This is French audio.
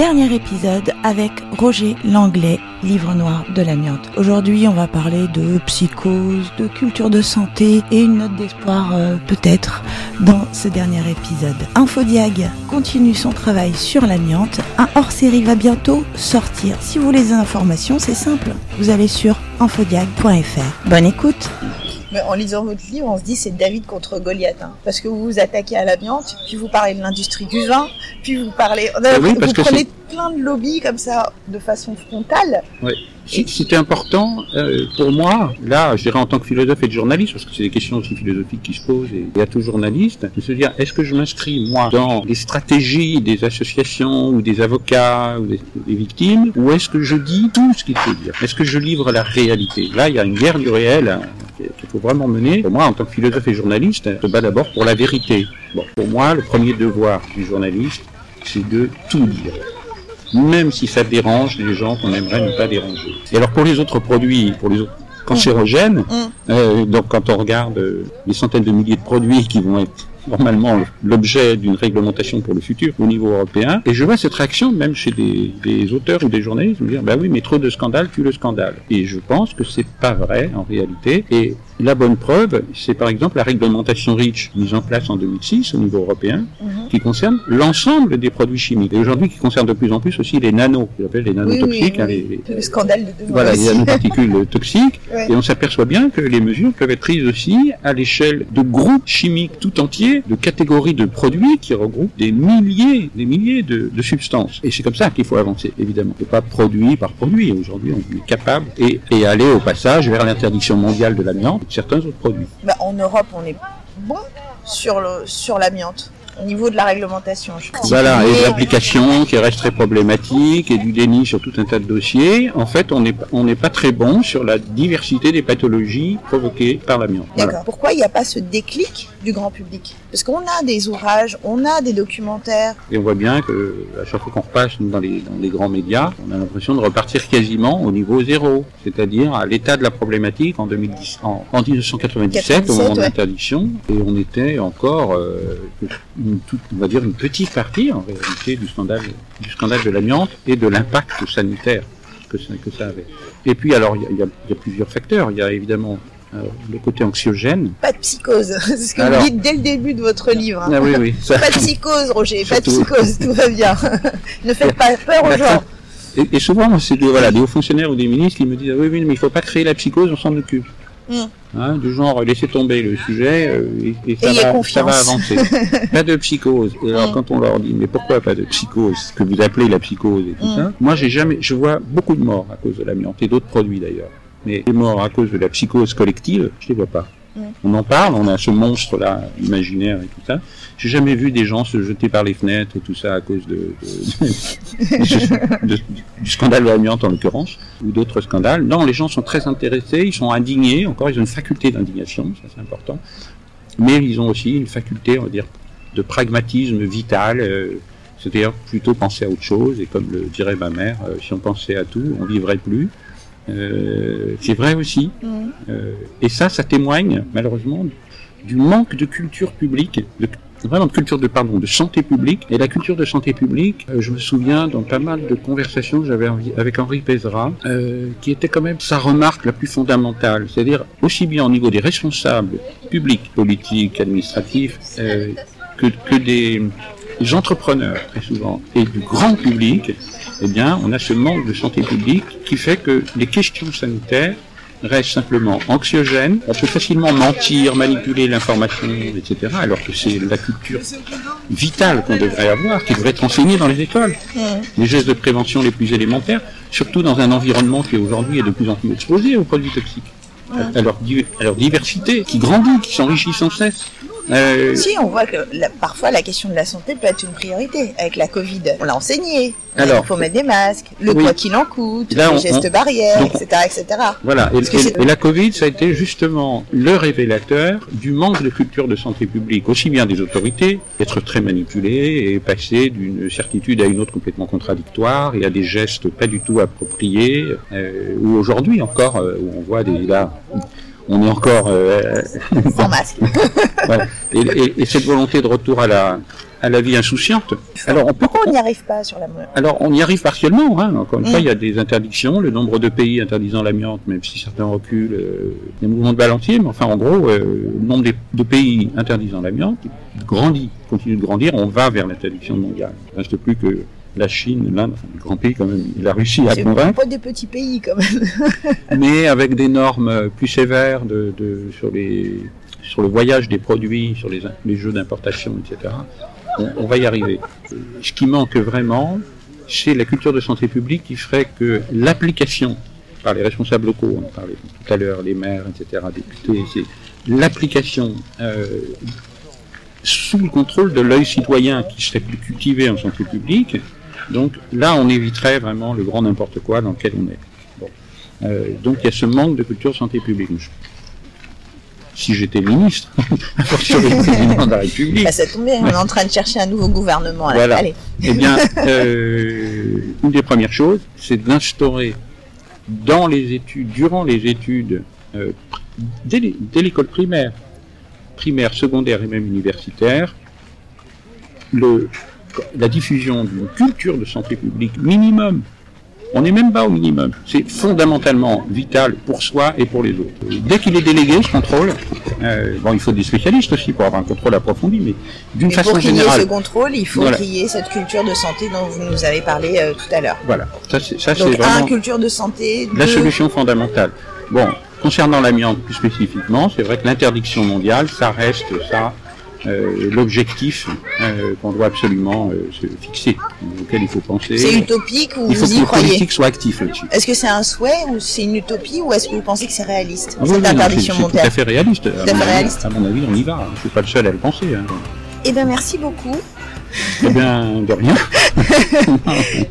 dernier épisode avec Roger Langlais, livre noir de l'amiante. Aujourd'hui, on va parler de psychose, de culture de santé et une note d'espoir euh, peut-être dans ce dernier épisode. Infodiag continue son travail sur l'amiante. Un hors-série va bientôt sortir. Si vous voulez des informations, c'est simple. Vous allez sur infodiag.fr. Bonne écoute Mais en lisant votre livre, on se dit c'est David contre Goliath. hein. parce que vous vous attaquez à l'amiante, puis vous parlez de l'industrie du vin, puis vous parlez. oui, vous que prenez plein de lobbies comme ça, de façon frontale. Si- C'était important euh, pour moi, là, je dirais en tant que philosophe et de journaliste, parce que c'est des questions aussi philosophiques qui se posent et, et à tout journaliste, de se dire est-ce que je m'inscris moi dans les stratégies des associations ou des avocats ou des, des victimes, ou est-ce que je dis tout ce qu'il faut dire? Est-ce que je livre la réalité? Là, il y a une guerre du réel hein, faut vraiment mener. Pour moi, en tant que philosophe et journaliste, je me bats d'abord pour la vérité. Bon, pour moi, le premier devoir du journaliste, c'est de tout dire même si ça dérange les gens qu'on aimerait ne pas déranger. Et alors pour les autres produits, pour les autres cancérogènes, Mm. euh, donc quand on regarde euh, les centaines de milliers de produits qui vont être normalement l'objet d'une réglementation pour le futur au niveau européen, et je vois cette réaction même chez des, des auteurs ou des journalistes, me dire bah oui mais trop de scandales tue le scandale. Et je pense que c'est pas vrai en réalité. Et la bonne preuve, c'est par exemple la réglementation REACH mise en place en 2006 au niveau européen, Mhm. qui concerne l'ensemble des produits chimiques. Et aujourd'hui, qui concerne de plus en plus aussi les nanos, qu'on appelle les nanotoxiques, oui, hein, oui. les, les- Le scandale de voilà, les nanoparticules toxiques. Ouais. Et on s'aperçoit bien que les mesures peuvent être prises aussi à l'échelle de groupes chimiques tout entiers, de catégories de produits qui regroupent des milliers, des milliers de, substances. Et c'est comme ça qu'il faut avancer, évidemment. Et pas produit par produit. Aujourd'hui, on est capable et, aller au passage vers l'interdiction mondiale de l'amiante et de certains autres produits. Bah, en Europe, on est bon sur l'amiante au niveau de la réglementation. Je pense. Voilà, et de l'application qui reste très problématique et du déni sur tout un tas de dossiers. En fait, on n'est pas- on n'est pas très bon sur la diversité des pathologies provoquées par l'amiante. Voilà. D'accord. Pourquoi il n'y a pas ce déclic du grand public? Parce qu'on a des ouvrages, on a des documentaires. Et on voit bien que à chaque fois qu'on repasse dans, les, dans les grands médias, on a l'impression de repartir quasiment au niveau zéro, c'est-à-dire à l'état de la problématique en, 2010, en, en 1997 au moment de 97, ouais. l'interdiction, et on était encore euh, une toute, on va dire une petite partie en réalité du scandale, du scandale de l'amiante et de l'impact sanitaire que ça, que ça avait. Et puis alors il y a, y y plusieurs facteurs. Il y a évidemment euh, le côté anxiogène. Pas de psychose. C'est ce que Alors. vous dites dès le début de votre livre. Ah oui oui. Ça, Pas de psychose, Roger. Pas de psychose. Tout va bien. ne faites pas peur aux gens. Et, et souvent, c'est des, voilà, des hauts fonctionnaires ou des ministres qui me disent ah oui, oui, mais il faut pas créer la psychose, on s'en occupe. Mm. Hein, du genre, laissez tomber le sujet euh, et, et ça, va avancer. pas de psychose. Et alors, Mm. quand on leur dit mais pourquoi pas de psychose, ce que vous appelez la psychose et tout Mm. ça, moi, j'ai jamais, je vois beaucoup de morts à cause de l'amiante et d'autres produits d'ailleurs. Mais les morts à cause de la psychose collective, je les vois pas. On en parle, on a ce monstre-là imaginaire et tout ça. J'ai jamais vu des gens se jeter par les fenêtres et tout ça à cause de- du scandale de l'amiante en l'occurrence, ou d'autres scandales. Non, les gens sont très intéressés, ils sont indignés, encore ils ont une faculté d'indignation, ça c'est important, mais ils ont aussi une faculté, on va dire, de pragmatisme vital, euh, c'est-à-dire plutôt penser à autre chose, et comme le dirait ma mère, euh, si on pensait à tout, on vivrait plus. Euh, c'est vrai aussi, Mm. euh, et ça, ça témoigne malheureusement du manque de culture publique, de, vraiment de culture de pardon, de santé publique. Et la culture de santé publique, euh, je me souviens dans pas mal de conversations que j'avais avec Henri Pézra, euh, qui était quand même sa remarque la plus fondamentale, c'est-à-dire aussi bien au niveau des responsables publics, politiques, administratifs, que, que des, entrepreneurs très souvent et du grand public. Eh bien, on a ce manque de santé publique qui fait que les questions sanitaires reste simplement anxiogène, on peut facilement mentir, manipuler l'information, etc., alors que c'est la culture vitale qu'on devrait avoir, qui devrait être enseignée dans les écoles. Les gestes de prévention les plus élémentaires, surtout dans un environnement qui aujourd'hui est de plus en plus exposé aux produits toxiques. À leur diversité, qui grandit, qui s'enrichit sans cesse. Euh, Si, on voit que la- parfois la question de la santé peut être une priorité. Avec la Covid, on l'a enseigné. Alors. il faut mettre des masques, le Oui. quoi qu'il en coûte, Là, les on- gestes on- barrières, donc- etc., etc. Voilà, et, la Covid, ça a été justement le révélateur du manque de culture de santé publique, aussi bien des autorités, d'être très manipulées et passer d'une certitude à une autre complètement contradictoire et à des gestes pas du tout appropriés, euh, ou aujourd'hui encore, euh, où on voit des là, on est encore euh, Sans masque. voilà. et, et- et cette volonté de retour à la à la vie insouciante. Alors on peut Pourquoi on n'y arrive pas sur la alors on y arrive partiellement. Hein. Encore une Mm. fois, il y a des interdictions, le nombre de pays interdisant l'amiante, même si certains reculent, euh, des mouvements de balancier, mais enfin en gros, euh, le nombre des- de pays interdisant l'amiante grandit, continue de grandir. On va vers l'interdiction mondiale. Il ne reste plus que la Chine, l'Inde, enfin, les grands pays quand même, la Russie à convaincre. pas des petits pays quand même. mais avec des normes plus sévères de, de- sur, les, sur le voyage des produits, sur les, les jeux d'importation, etc. On, on va y arriver. Ce qui manque vraiment, c'est la culture de santé publique qui ferait que l'application par les responsables locaux, on en parlait tout à l'heure, les maires, etc., députés, c'est l'application euh, sous le contrôle de l'œil citoyen qui serait plus cultivé en santé publique. Donc là, on éviterait vraiment le grand n'importe quoi dans lequel on est. Bon. Euh, donc il y a ce manque de culture santé publique. Si j'étais ministre, a fortiori président de la République, Bah, ça tombe bien, on est en train de chercher un nouveau gouvernement. là. Voilà. Allez. eh bien, euh, une des premières choses, c'est d'instaurer dans les études, durant les études, euh, dès l'école primaire, primaire, secondaire et même universitaire, le, la diffusion d'une culture de santé publique minimum. On n'est même pas au minimum. C'est fondamentalement vital pour soi et pour les autres. Dès qu'il est délégué, ce contrôle, euh, bon, il faut des spécialistes aussi pour avoir un contrôle approfondi, mais d'une façon pour générale, ce contrôle, il faut Voilà. qu'il y ait cette culture de santé dont vous nous avez parlé euh, tout à l'heure. voilà. Ça, c'est ça, c'est Donc, un, vraiment culture de santé. la solution fondamentale. Bon, concernant l'amiante plus spécifiquement, c'est vrai que l'interdiction mondiale, ça reste ça l'objectif euh, qu'on doit absolument euh, se fixer, auquel il faut penser. C'est utopique ou il faut vous que y les croyez politiques soient actifs là-dessus. Est-ce que c'est un souhait ou c'est une utopie ou est-ce que vous pensez que c'est réaliste Ah oui, cette non, interdiction c'est- c'est tout à fait réaliste. À, à mon fait avis, réaliste. à mon avis, on y va. Je suis pas le seul à le penser. Hein. Eh bien, merci beaucoup. Eh bien, de rien.